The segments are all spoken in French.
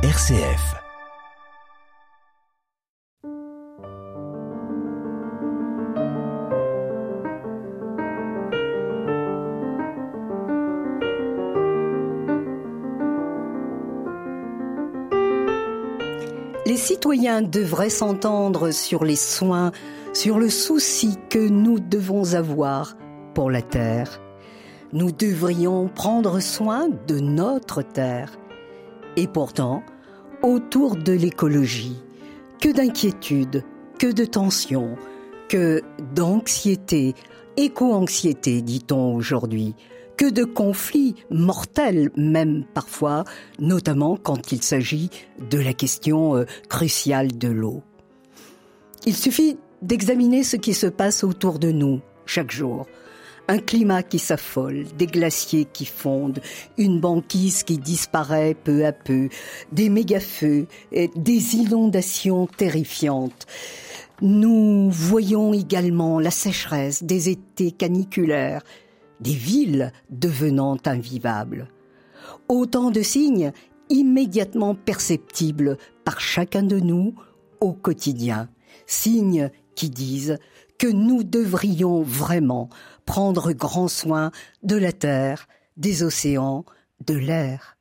RCF. Les citoyens devraient s'entendre sur les soins, sur le souci que nous devons avoir pour la Terre. Nous devrions prendre soin de notre Terre. Et pourtant, autour de l'écologie, que d'inquiétude, que de tension, que d'anxiété, éco-anxiété, dit-on aujourd'hui, que de conflits mortels même parfois, notamment quand il s'agit de la question euh, cruciale de l'eau. Il suffit d'examiner ce qui se passe autour de nous chaque jour. Un climat qui s'affole, des glaciers qui fondent, une banquise qui disparaît peu à peu, des méga-feux, des inondations terrifiantes. Nous voyons également la sécheresse, des étés caniculaires, des villes devenant invivables. Autant de signes immédiatement perceptibles par chacun de nous au quotidien, signes qui disent que nous devrions vraiment prendre grand soin de la terre, des océans, de l'air.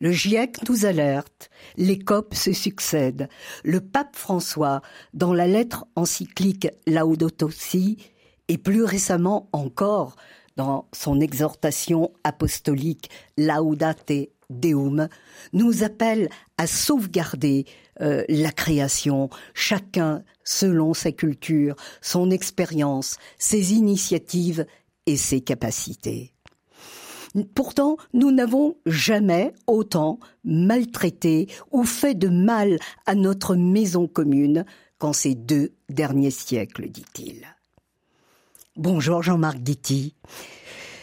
Le GIEC nous alerte, les COP se succèdent. Le pape François, dans la lettre encyclique Laudato et plus récemment encore dans son exhortation apostolique Laudate Deum, nous appelle à sauvegarder euh, la création, chacun selon sa culture, son expérience, ses initiatives et ses capacités. Pourtant, nous n'avons jamais autant maltraité ou fait de mal à notre maison commune qu'en ces deux derniers siècles, dit-il. Bonjour Jean-Marc Guitti.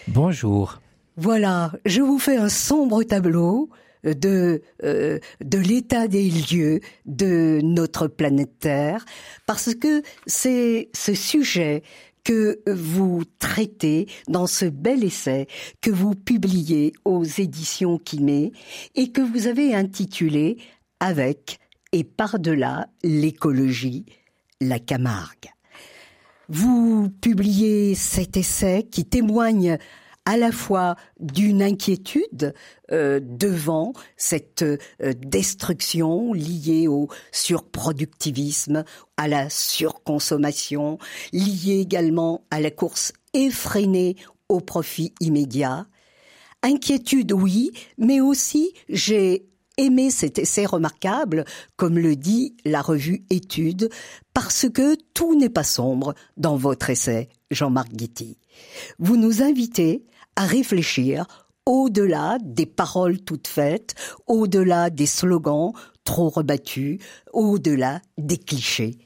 Bonjour. Voilà, je vous fais un sombre tableau de euh, de l'état des lieux de notre planète Terre parce que c'est ce sujet que vous traitez dans ce bel essai que vous publiez aux éditions Kimé et que vous avez intitulé Avec et par-delà l'écologie, la Camargue. Vous publiez cet essai qui témoigne à la fois d'une inquiétude euh, devant cette euh, destruction liée au surproductivisme, à la surconsommation, liée également à la course effrénée au profit immédiat. Inquiétude, oui, mais aussi j'ai aimé cet essai remarquable, comme le dit la revue Études, parce que tout n'est pas sombre dans votre essai, Jean-Marc Guitti. Vous nous invitez à réfléchir au-delà des paroles toutes faites, au-delà des slogans trop rebattus, au-delà des clichés.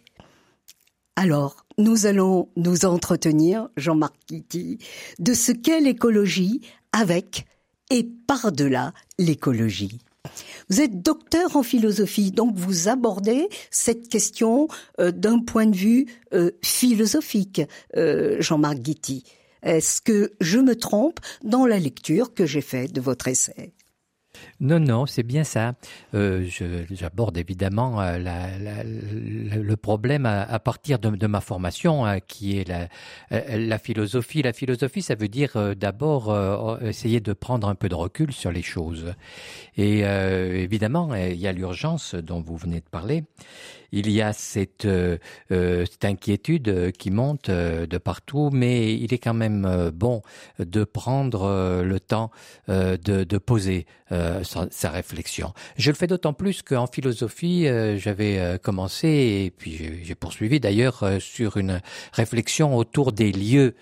Alors, nous allons nous entretenir, Jean-Marc Guitti, de ce qu'est l'écologie avec et par-delà l'écologie. Vous êtes docteur en philosophie, donc vous abordez cette question euh, d'un point de vue euh, philosophique, euh, Jean-Marc Guitti. Est-ce que je me trompe dans la lecture que j'ai faite de votre essai? Non, non, c'est bien ça. Euh, J'aborde évidemment euh, le problème à, partir de, ma formation, hein, qui est la, euh, la, philosophie. La philosophie, ça veut dire d'abord essayer de prendre un peu de recul sur les choses. Et évidemment, il y a l'urgence dont vous venez de parler. Il y a cette, cette inquiétude qui monte de partout, mais il est quand même bon de prendre le temps de, de poser sa, sa, réflexion. Je le fais d'autant plus qu'en philosophie, euh, j'avais euh, commencé, et puis j'ai poursuivi d'ailleurs euh, sur une réflexion autour des lieux.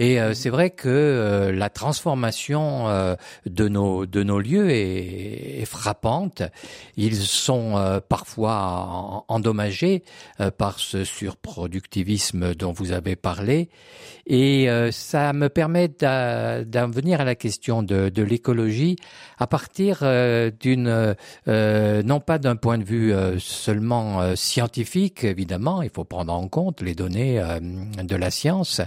Et c'est vrai que la transformation de nos de nos lieux est, est frappante. Ils sont parfois endommagé par ce surproductivisme dont vous avez parlé. Et ça me permet d'en venir à la question de, l'écologie à partir d'une, non pas d'un point de vue seulement scientifique, évidemment, il faut prendre en compte les données de la science,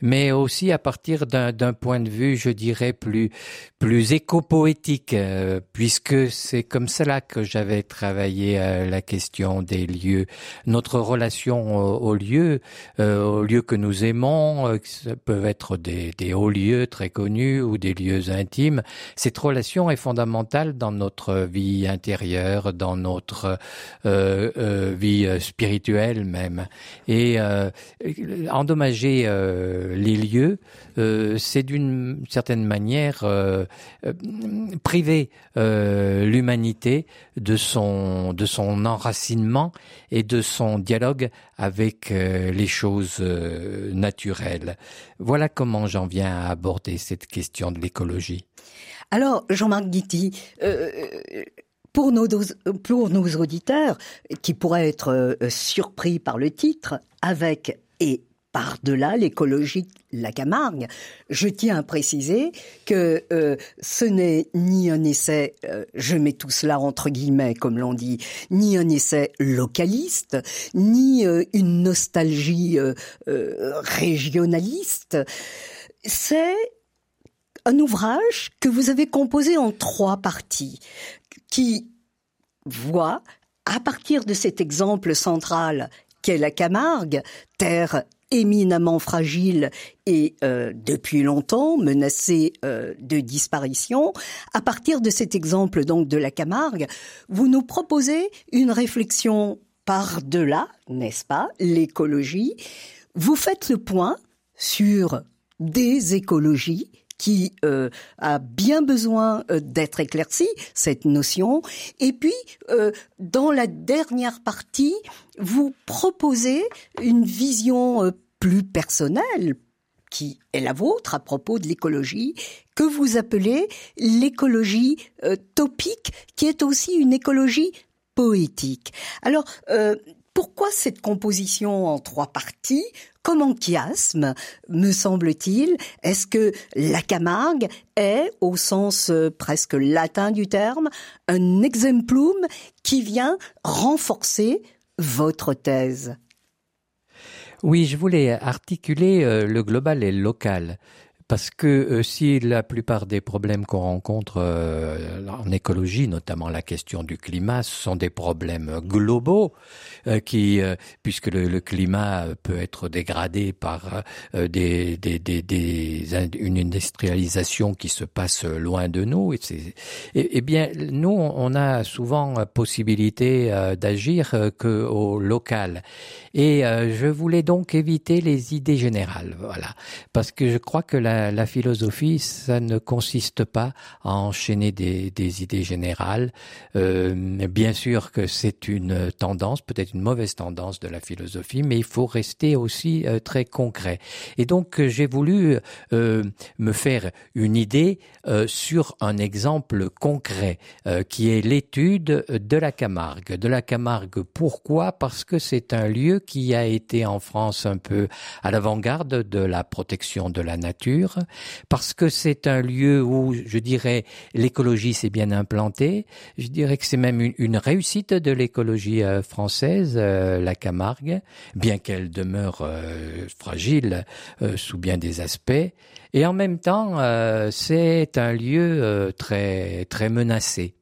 mais aussi à partir d'un point de vue, je dirais, plus plus éco-poétique, euh, puisque c'est comme cela que j'avais travaillé euh, la question des lieux, notre relation aux, lieux, euh, aux lieux que nous aimons, ça peuvent être des, hauts lieux très connus ou des lieux intimes. Cette relation est fondamentale dans notre vie intérieure, dans notre vie spirituelle même. Et endommager les lieux, c'est d'une certaine manière euh, priver euh, l'humanité de son de son enracinement et de son dialogue avec euh, les choses naturelles. Voilà comment j'en viens à aborder cette question de l'écologie. Alors, Jean-Marc Guitti, pour nos, pour nos auditeurs qui pourraient être surpris par le titre, avec et par-delà l'écologie la Camargue, je tiens à préciser que euh, ce n'est ni un essai, euh, je mets tout cela entre guillemets comme l'on dit, ni un essai localiste, ni euh, une nostalgie régionaliste. C'est un ouvrage que vous avez composé en trois parties, qui voit, à partir de cet exemple central qu'est la Camargue, terre éminemment fragile et euh, depuis longtemps menacée euh, de disparition. À partir de cet exemple donc de la Camargue, vous nous proposez une réflexion par-delà, n'est-ce pas, l'écologie. Vous faites le point sur des écologies qui euh, a bien besoin euh, d'être éclairci, cette notion. Et puis, euh, dans la dernière partie, vous proposez une vision plus personnelle, qui est la vôtre à propos de l'écologie, que vous appelez l'écologie topique, qui est aussi une écologie poétique. Alors, pourquoi cette composition en trois parties? Comme en chiasme, me semble-t-il? Est-ce que la Camargue est, au sens euh, presque latin du terme, un exemplum qui vient renforcer votre thèse? Oui, je voulais articuler euh, le global et le local. Parce que euh, si la plupart des problèmes qu'on rencontre euh, en écologie, notamment la question du climat, sont des problèmes globaux, euh, qui, puisque le, climat peut être dégradé par une industrialisation qui se passe loin de nous, et, et, bien nous on a souvent possibilité d'agir que au local. Et je voulais donc éviter les idées générales, voilà, parce que je crois que la la, philosophie, ça ne consiste pas à enchaîner des, idées générales. Euh, bien sûr que c'est une tendance, peut-être une mauvaise tendance de la philosophie, mais il faut rester aussi euh, très concret. Et donc j'ai voulu euh, me faire une idée sur un exemple concret qui est l'étude de la Camargue. De la Camargue, pourquoi? Parce que c'est un lieu qui a été en France un peu à l'avant-garde de la protection de la nature parce que c'est un lieu où, je dirais, l'écologie s'est bien implantée. Je dirais que c'est même une, réussite de l'écologie euh, française, euh, la Camargue, bien qu'elle demeure euh, fragile sous bien des aspects. Et en même temps, c'est un lieu très très menacé.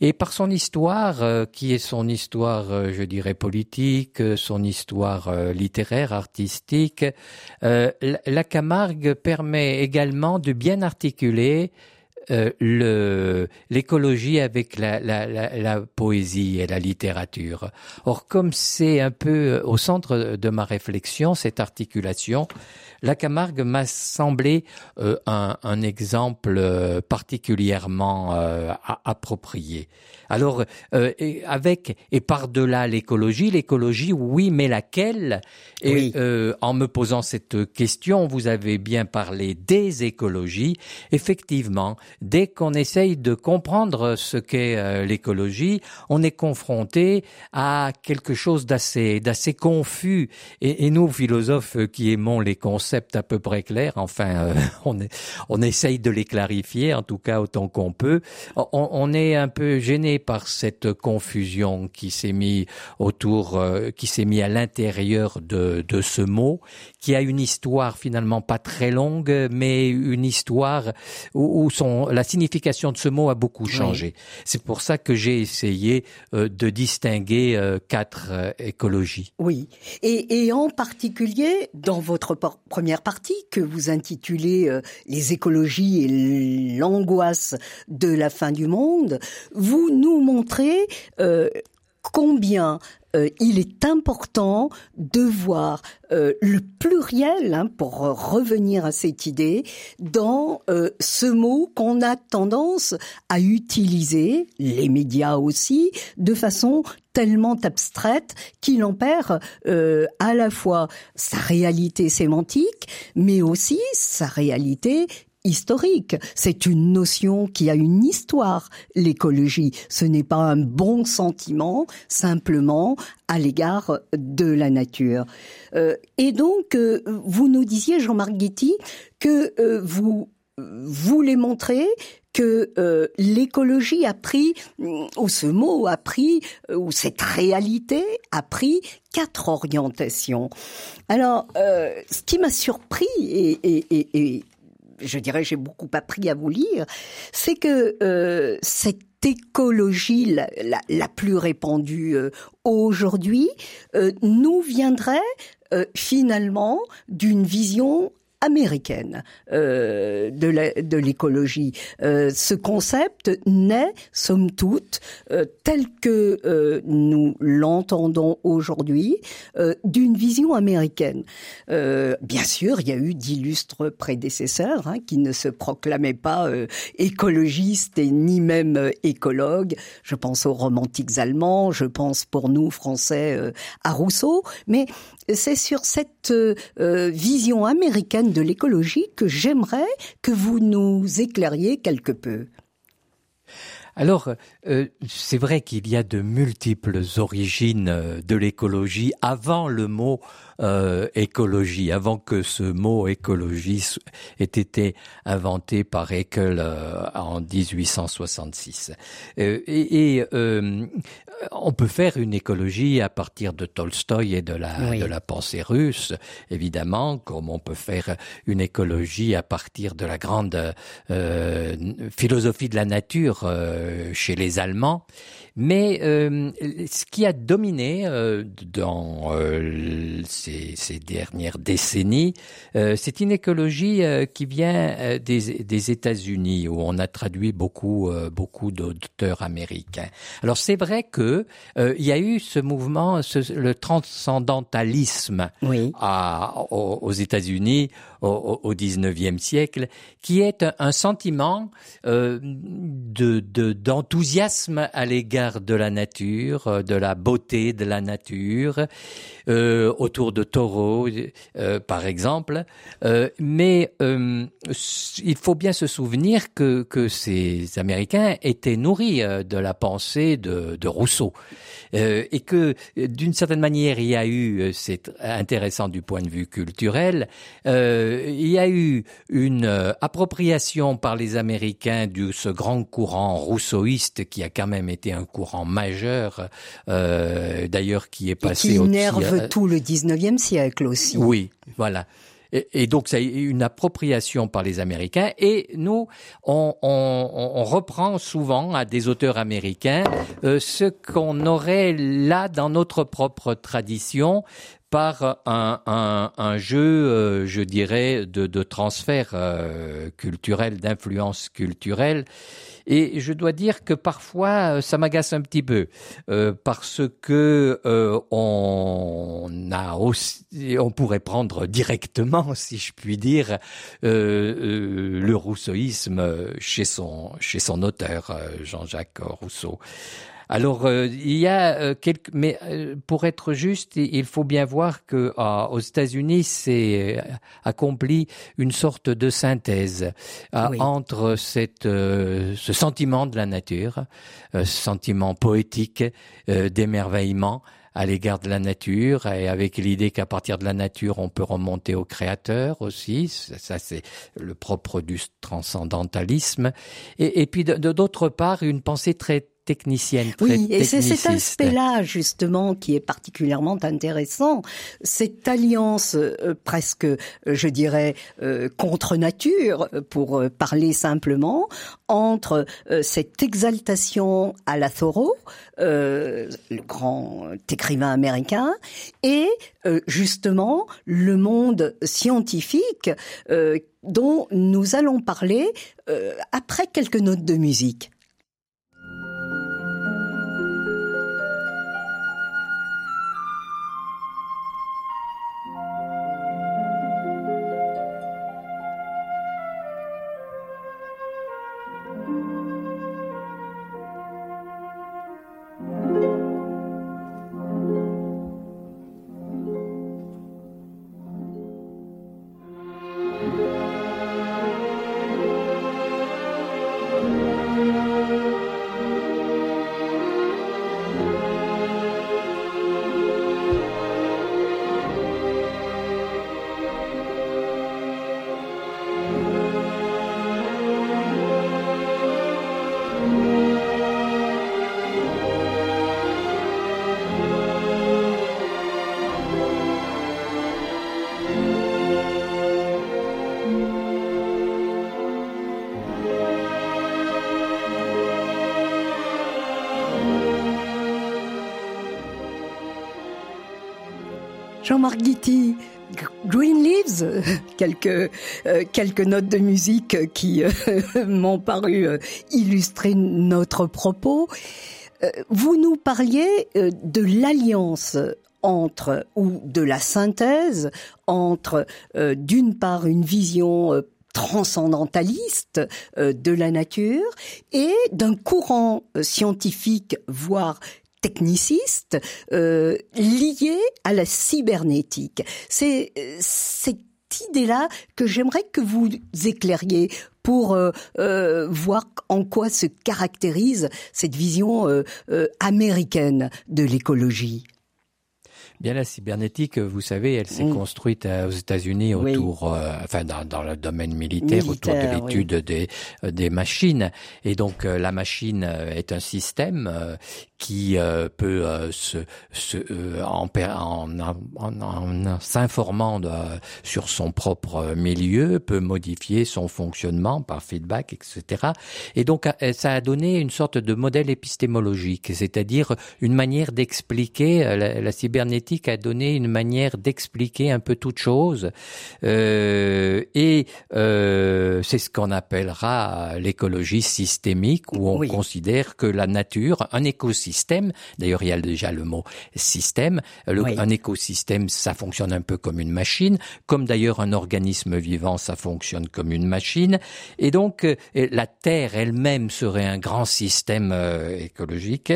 Et par son histoire, qui est son histoire, je dirais, politique, son histoire littéraire, artistique, la Camargue permet également de bien articuler euh, l'écologie avec la, la, la, poésie et la littérature. Or, comme c'est un peu au centre de ma réflexion, cette articulation, la Camargue m'a semblé un, un, exemple particulièrement approprié. Alors, euh, avec et par-delà l'écologie, l'écologie, oui, mais laquelle? Et euh, en me posant cette question, vous avez bien parlé des écologies. Effectivement, dès qu'on essaye de comprendre ce qu'est euh, l'écologie, on est confronté à quelque chose d'assez d'assez confus. Et, nous, philosophes qui aimons les concepts à peu près clairs, enfin, on, est, on essaye de les clarifier, en tout cas autant qu'on peut. On, est un peu gêné par cette confusion qui s'est mis autour, euh, qui s'est mis à l'intérieur de, de ce mot, qui a une histoire finalement pas très longue, mais une histoire où, où son, la signification de ce mot a beaucoup changé. C'est pour ça que j'ai essayé euh, de distinguer euh, quatre écologies. Oui, et, et, en particulier dans votre première partie que vous intitulez Les écologies et l'angoisse de la fin du monde, vous nous montré euh, combien euh, il est important de voir euh, le pluriel, hein, pour revenir à cette idée, dans ce mot qu'on a tendance à utiliser, les médias aussi, de façon tellement abstraite qu'il en perd à la fois sa réalité sémantique, mais aussi sa réalité historique. C'est une notion qui a une histoire, l'écologie. Ce n'est pas un bon sentiment simplement à l'égard de la nature. Euh, et donc, euh, vous nous disiez, Jean-Marc Guetti, que euh, vous voulez montrer que l'écologie a pris, ou ce mot a pris, ou cette réalité a pris quatre orientations. Alors, ce qui m'a surpris et, et, et, je dirais, j'ai beaucoup appris à vous lire, c'est que euh, cette écologie la, plus répandue euh, aujourd'hui euh, nous viendrait finalement d'une vision américaine euh, de l'écologie. Euh, ce concept naît, somme toute, euh, tel que euh, nous l'entendons aujourd'hui, euh, d'une vision américaine. Euh, bien sûr, il y a eu d'illustres prédécesseurs hein, qui ne se proclamaient pas écologistes et ni même écologues. Je pense aux romantiques allemands, je pense pour nous français à Rousseau, mais c'est sur cette vision américaine de l'écologie que j'aimerais que vous nous éclairiez quelque peu. Alors, euh, c'est vrai qu'il y a de multiples origines euh, de l'écologie avant le mot euh, écologie, avant que ce mot écologie ait été inventé par Haeckel euh, en 1866. Euh, et, et euh, on peut faire une écologie à partir de Tolstoï et de la, oui. de la pensée russe, évidemment, comme on peut faire une écologie à partir de la grande euh, philosophie de la nature chez les Allemands. Mais euh, ce qui a dominé euh, dans euh, ces, ces, dernières décennies, euh, c'est une écologie euh, qui vient euh, des, des États-Unis, où on a traduit beaucoup, beaucoup d'auteurs américains. Alors c'est vrai que il y a eu ce mouvement, ce, le transcendantalisme oui. à, aux, aux États-Unis au, au 19e siècle, qui est un sentiment d'enthousiasme de, à l'égard de la nature, euh, de la beauté de la nature, euh, autour de taureaux, euh, par exemple. Euh, mais euh, il faut bien se souvenir que, que ces Américains étaient nourris de la pensée de, de Rousseau. et que, d'une certaine manière, il y a eu, c'est intéressant du point de vue culturel, il y a eu une appropriation par les Américains de ce grand courant rousseauiste qui a quand même été un courant majeur, d'ailleurs qui est passé et qui énerve tout le 19e siècle aussi. Oui, voilà. Et, et, donc, c'est une appropriation par les Américains. Et nous, on, on, on reprend souvent à des auteurs américains euh, ce qu'on aurait là dans notre propre tradition par un, jeu, je dirais, de, de transfert culturel, d'influence culturelle. Et je dois dire que parfois, ça m'agace un petit peu parce que on a aussi, on pourrait prendre directement, si je puis dire, le rousseauisme chez son chez son auteur, Jean-Jacques Rousseau. Alors euh, il y a euh, quelques, mais euh, pour être juste, il faut bien voir que aux États-Unis, c'est accompli une sorte de synthèse entre cette, ce sentiment de la nature, ce sentiment poétique d'émerveillement à l'égard de la nature et avec l'idée qu'à partir de la nature on peut remonter au créateur aussi. Ça, c'est le propre du transcendantalisme. Et, et puis d'autre part une pensée très technicienne. oui, et c'est cet aspect-là justement qui est particulièrement intéressant. Cette alliance euh, presque, euh, je dirais, euh, contre nature, pour parler simplement, entre cette exaltation à la Thoreau, le grand écrivain américain, et justement le monde scientifique dont nous allons parler après quelques notes de musique. Jean-Marc Green Leaves, quelques euh, quelques notes de musique qui euh, m'ont paru euh, illustrer notre propos. vous nous parliez de l'alliance entre ou de la synthèse entre d'une part une vision transcendentaliste de la nature et d'un courant scientifique, voire techniciste euh, lié à la cybernétique. C'est cette idée-là que j'aimerais que vous éclairiez pour euh, euh, voir en quoi se caractérise cette vision euh, américaine de l'écologie. Bien la cybernétique, vous savez, elle s'est mm. construite aux États-Unis autour, enfin dans, dans, le domaine militaire, autour de l'étude des, des machines. Et donc la machine est un système qui euh, peut euh, se, se euh, en, en, en, en s'informant sur son propre milieu, peut modifier son fonctionnement par feedback, etc. Et donc ça a donné une sorte de modèle épistémologique, c'est-à-dire une manière d'expliquer. La, la, cybernétique a donné une manière d'expliquer un peu toute chose, et c'est ce qu'on appellera l'écologie systémique, où on considère que la nature, un écosystème système. D'ailleurs, il y a déjà le mot système. Un écosystème, ça fonctionne un peu comme une machine, comme d'ailleurs un organisme vivant, ça fonctionne comme une machine. Et donc, euh, la Terre elle-même serait un grand système euh, écologique.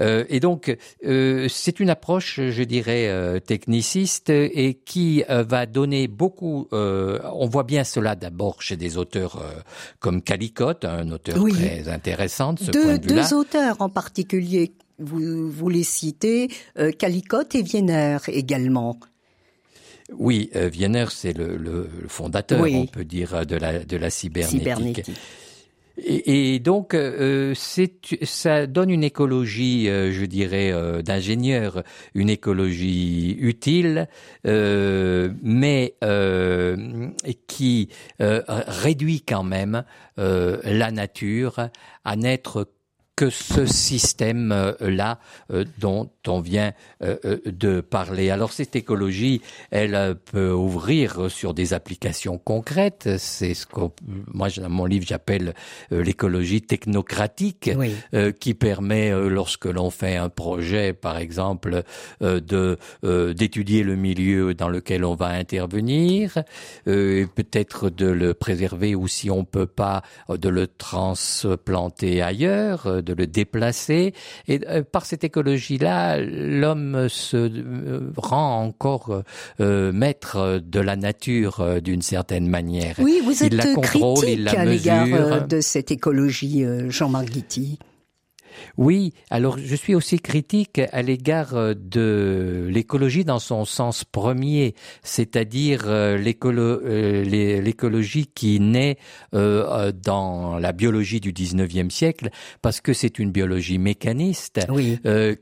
Euh, et donc, c'est une approche, je dirais, techniciste et qui va donner beaucoup. on voit bien cela d'abord chez des auteurs comme Calicotte, un auteur très intéressant de ce deux, point de vue-là. Deux auteurs en particulier vous, vous les citez, euh, Calicotte et Wiener également. Oui, euh, Wiener, c'est le, le, fondateur, on peut dire, de la, de la cybernétique. Et, et, donc, euh, ça donne une écologie, euh, je dirais, euh, d'ingénieur, une écologie utile, mais qui réduit quand même la nature à n'être que ce système-là euh, dont on vient euh, euh, de parler. Alors cette écologie, elle peut ouvrir sur des applications concrètes. C'est ce que moi dans mon livre j'appelle l'écologie technocratique, qui permet lorsque l'on fait un projet, par exemple, de d'étudier le milieu dans lequel on va intervenir, peut-être de le préserver ou si on peut pas de le transplanter ailleurs, de le déplacer. Et euh, par cette écologie-là, l'homme se euh, rend encore euh, maître de la nature d'une certaine manière. Oui, vous êtes il la contrôle, critique il la à l'égard de cette écologie, Jean-Marc Guitty. Oui, alors je suis aussi critique à l'égard euh, de l'écologie dans son sens premier, c'est-à-dire euh, euh, l'écologie qui naît dans la biologie du 19e siècle, parce que c'est une biologie mécaniste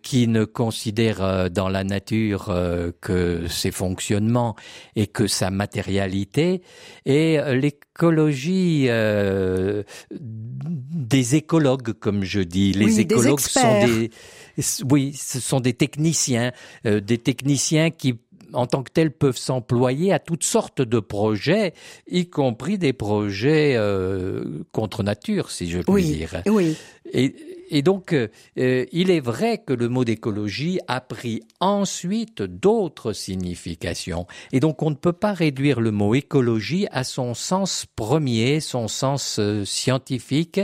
qui ne considère dans la nature que ses fonctionnements et que sa matérialité, et l'écologie des écologues, comme je dis, les écologues sont des, oui, ce sont des techniciens, euh, des techniciens qui en tant que tels peuvent s'employer à toutes sortes de projets, y compris des projets euh, contre nature, si je puis dire. Oui. Et, et donc, euh, euh, il est vrai que le mot d'écologie a pris ensuite d'autres significations. Et donc, on ne peut pas réduire le mot écologie à son sens premier, son sens euh, scientifique,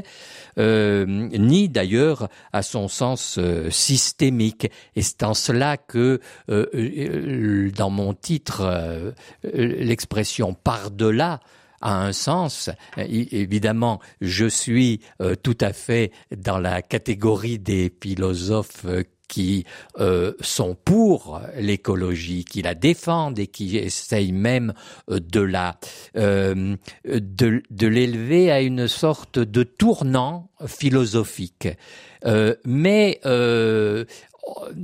ni d'ailleurs à son sens systémique. Et c'est en cela que, dans mon titre, l'expression par-delà a un sens. Évidemment, je suis euh, tout à fait dans la catégorie des philosophes euh, qui euh, sont pour l'écologie, qui la défendent et qui essayent même de la de, de l'élever à une sorte de tournant philosophique. mais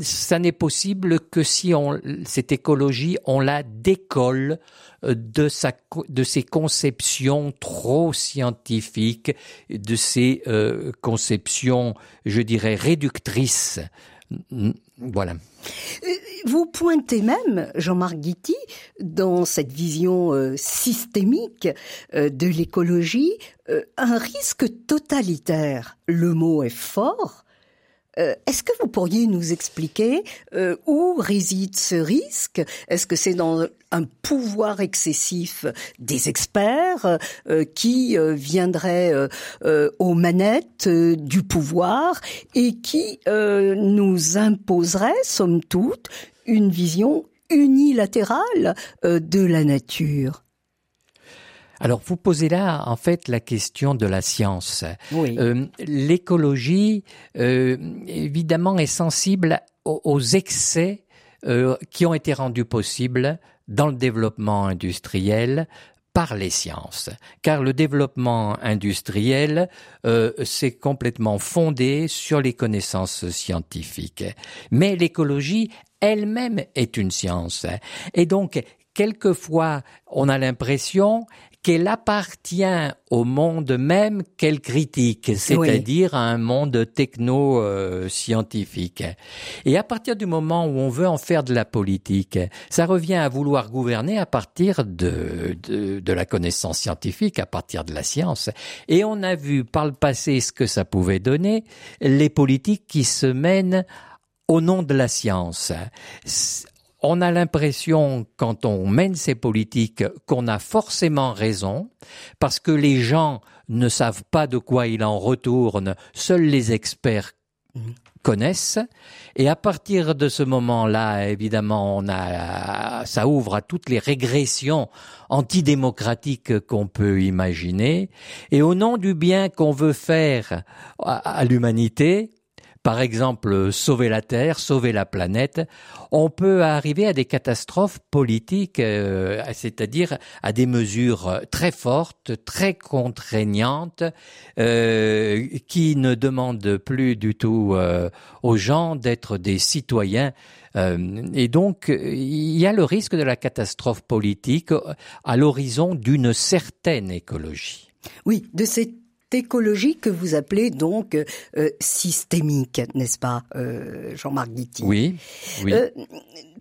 ça n'est possible que si on, cette écologie, on la décolle de, sa, de ses conceptions trop scientifiques, de ses euh, conceptions, je dirais, réductrices. Voilà. Euh, vous pointez même, Jean-Marc Guitti, dans cette vision euh, systémique de l'écologie, un risque totalitaire. Le mot est fort, euh, est-ce que vous pourriez nous expliquer euh, où réside ce risque? Est-ce que c'est dans un pouvoir excessif des experts euh, qui viendraient aux manettes du pouvoir et qui nous imposeraient, somme toute, une vision unilatérale de la nature? Alors, vous posez là, en fait, la question de la science. Oui. Euh, l'écologie, euh, évidemment, est sensible aux, excès euh, qui ont été rendus possibles dans le développement industriel par les sciences, car le développement industriel euh, s'est complètement fondé sur les connaissances scientifiques. Mais l'écologie elle-même est une science. Et donc, quelquefois, on a l'impression qu'elle appartient au monde même qu'elle critique, c'est-à-dire à un monde techno-scientifique. Et à partir du moment où on veut en faire de la politique, ça revient à vouloir gouverner à partir de, de, de la connaissance scientifique, à partir de la science. Et on a vu par le passé ce que ça pouvait donner, les politiques qui se mènent au nom de la science on a l'impression, quand on mène ces politiques, qu'on a forcément raison, parce que les gens ne savent pas de quoi il en retourne, seuls les experts connaissent. Et à partir de ce moment-là, évidemment, on a, ça ouvre à toutes les régressions antidémocratiques qu'on peut imaginer. Et au nom du bien qu'on veut faire à l'humanité, par exemple sauver la Terre, sauver la planète, on peut arriver à des catastrophes politiques, euh, c'est-à-dire à des mesures très fortes, très contraignantes, euh, qui ne demandent plus du tout euh, aux gens d'être des citoyens. et donc, il y a le risque de la catastrophe politique à l'horizon d'une certaine écologie. Oui, de cette écologie que vous appelez donc euh, systémique, n'est-ce pas, euh, Jean-Marc Guitti? Oui. oui. Euh,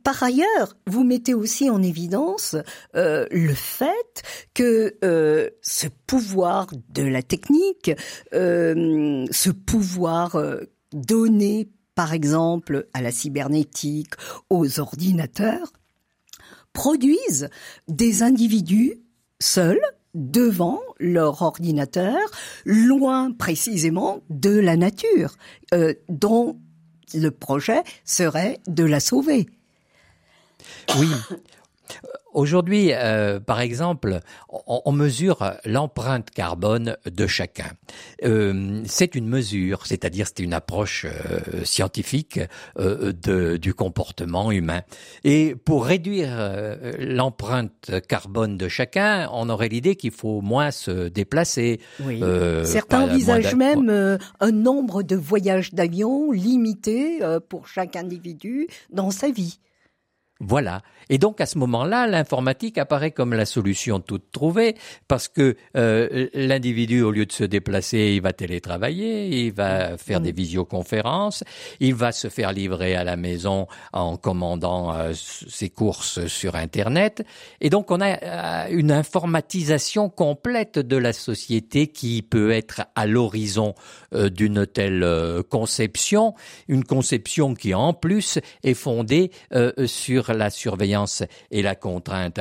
par ailleurs, vous mettez aussi en évidence euh, le fait que euh, ce pouvoir de la technique, euh, ce pouvoir donné par exemple à la cybernétique, aux ordinateurs, produisent des individus seuls devant leur ordinateur, loin précisément de la nature, euh, dont le projet serait de la sauver. Oui. Aujourd'hui, euh, par exemple, on, on mesure l'empreinte carbone de chacun. Euh, c'est une mesure, c'est-à-dire c'est une approche euh, scientifique euh, de, du comportement humain. Et pour réduire euh, l'empreinte carbone de chacun, on aurait l'idée qu'il faut moins se déplacer. Oui. Certains envisagent même un nombre de voyages d'avion limité pour chaque individu dans sa vie. Voilà. Et donc à ce moment-là, l'informatique apparaît comme la solution toute trouvée parce que euh, l'individu, au lieu de se déplacer, il va télétravailler, il va faire des visioconférences, il va se faire livrer à la maison en commandant euh, ses courses sur Internet. Et donc on a euh, une informatisation complète de la société qui peut être à l'horizon euh, d'une telle conception, une conception qui en plus est fondée euh, la surveillance et la contrainte.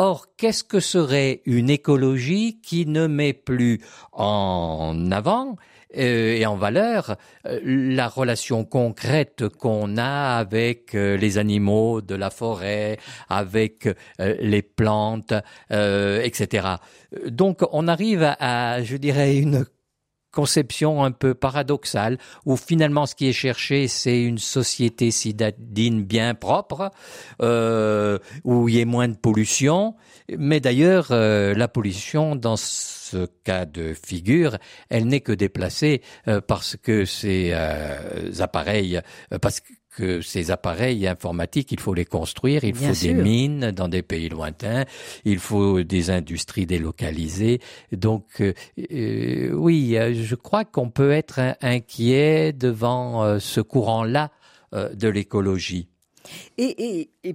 Or, qu'est-ce que serait une écologie qui ne met plus en avant euh, et en valeur euh, la relation concrète qu'on a avec euh, les animaux de la forêt, avec les plantes, etc. Donc, on arrive à, je dirais, une conception un peu paradoxale où finalement ce qui est cherché c'est une société citadine bien propre euh, où il y ait moins de pollution. Mais d'ailleurs euh, la pollution dans ce cas de figure elle n'est que déplacée euh, parce que ces euh, appareils euh, parce que que ces appareils informatiques, il faut les construire, il Bien faut sûr. des mines dans des pays lointains, il faut des industries délocalisées. Donc, euh, euh, oui, euh, je crois qu'on peut être in- inquiet devant ce courant-là de l'écologie. Et, et- et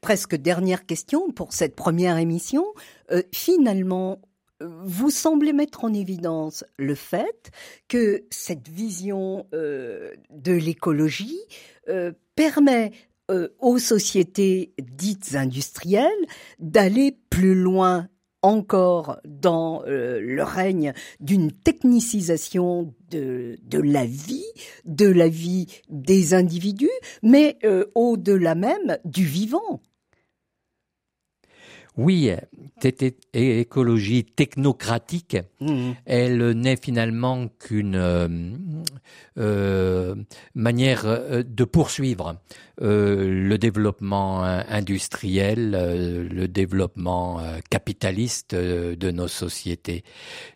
presque dernière question pour cette première émission. Euh, finalement, vous semblez mettre en évidence le fait que cette vision euh, de l'écologie euh, permet euh, aux sociétés dites industrielles d'aller plus loin encore dans le règne d'une technicisation de, la vie, de la vie des individus, mais au-delà même du vivant. Oui, écologie technocratique, Mmh. elle n'est finalement qu'une euh, euh, manière euh, de poursuivre euh, le développement industriel, euh, le développement capitaliste de nos sociétés.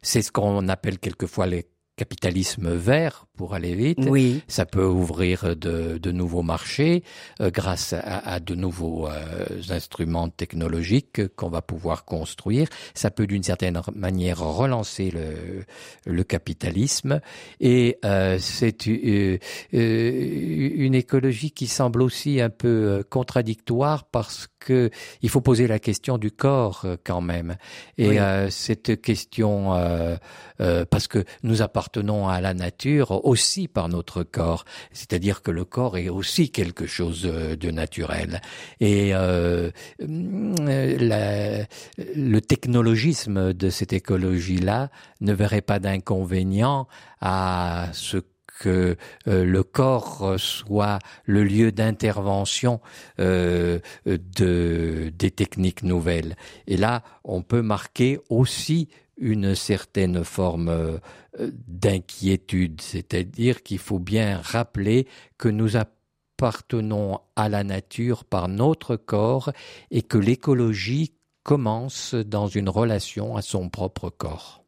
C'est ce qu'on appelle quelquefois le capitalisme vert, pour aller vite. Oui. Ça peut ouvrir de, de nouveaux marchés euh, grâce à, à de nouveaux euh, instruments technologiques qu'on va pouvoir construire. Ça peut d'une certaine manière relancer le, le capitalisme. Et euh, c'est euh, euh, une écologie qui semble aussi un peu euh, contradictoire parce que il faut poser la question du corps quand même. Et Oui. euh, cette question, euh, euh, parce que nous appartenons à la nature aussi par notre corps, c'est-à-dire que le corps est aussi quelque chose euh, de naturel. Et euh, la- le technologisme de cette écologie-là ne verrait pas d'inconvénient à ce que euh, le corps soit le lieu d'intervention euh, de, des techniques nouvelles. Et là, on peut marquer aussi une certaine forme euh, d'inquiétude, c'est-à-dire qu'il faut bien rappeler que nous appartenons à la nature par notre corps et que l'écologie commence dans une relation à son propre corps.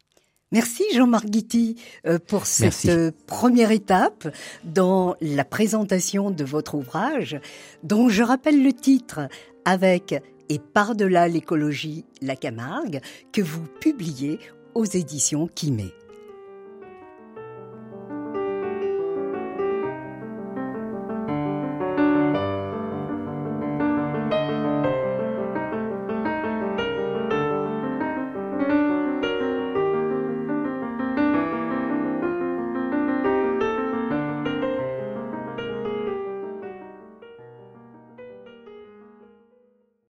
Merci Jean-Marc Guitti euh, pour cette Merci. euh, première étape dans la présentation de votre ouvrage, dont je rappelle le titre avec Et par-delà l'écologie, la Camargue, que vous publiez aux éditions Quimé.